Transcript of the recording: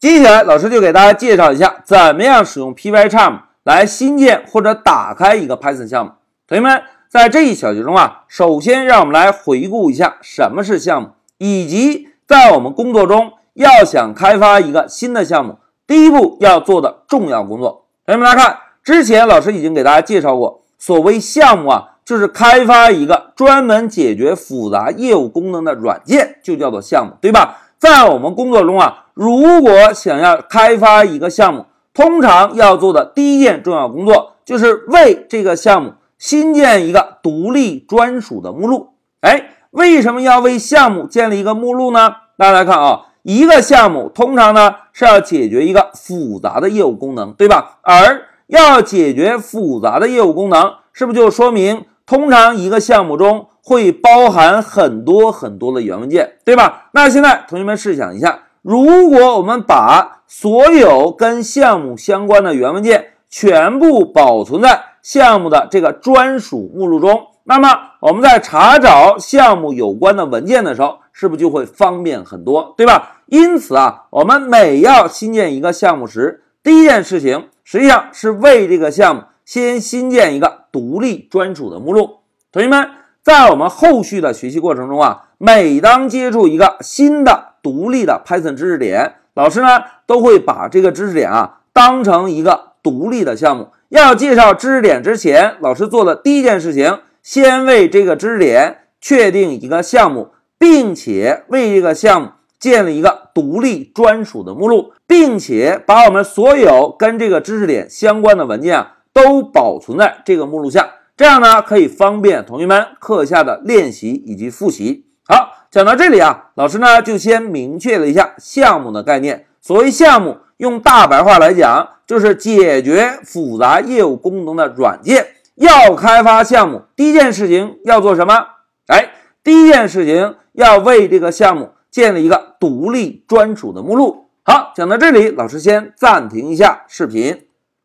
接下来，老师就给大家介绍一下怎么样使用 Pycharm 来新建或者打开一个 Python 项目。同学们，在这一小节中啊，首先让我们来回顾一下什么是项目，以及在我们工作中要想开发一个新的项目，第一步要做的重要工作。同学们来看，之前老师已经给大家介绍过，所谓项目啊，就是开发一个专门解决复杂业务功能的软件，就叫做项目，对吧？在我们工作中啊，如果想要开发一个项目，通常要做的第一件重要工作就是为这个项目新建一个独立专属的目录。哎，为什么要为项目建立一个目录呢？大家来看啊，一个项目通常呢是要解决一个复杂的业务功能，对吧？而要解决复杂的业务功能，是不是就说明通常一个项目中？会包含很多很多的源文件，对吧？那现在同学们试想一下，如果我们把所有跟项目相关的源文件全部保存在项目的这个专属目录中，那么我们在查找项目有关的文件的时候，是不是就会方便很多，对吧？因此啊，我们每要新建一个项目时，第一件事情实际上是为这个项目先新建一个独立专属的目录，同学们。在我们后续的学习过程中啊，每当接触一个新的独立的 Python 知识点，老师呢都会把这个知识点啊当成一个独立的项目。要介绍知识点之前，老师做的第一件事情，先为这个知识点确定一个项目，并且为这个项目建立一个独立专属的目录，并且把我们所有跟这个知识点相关的文件啊都保存在这个目录下。这样呢，可以方便同学们课下的练习以及复习。好，讲到这里啊，老师呢就先明确了一下项目的概念。所谓项目，用大白话来讲，就是解决复杂业务功能的软件。要开发项目，第一件事情要做什么？哎，第一件事情要为这个项目建立一个独立专属的目录。好，讲到这里，老师先暂停一下视频。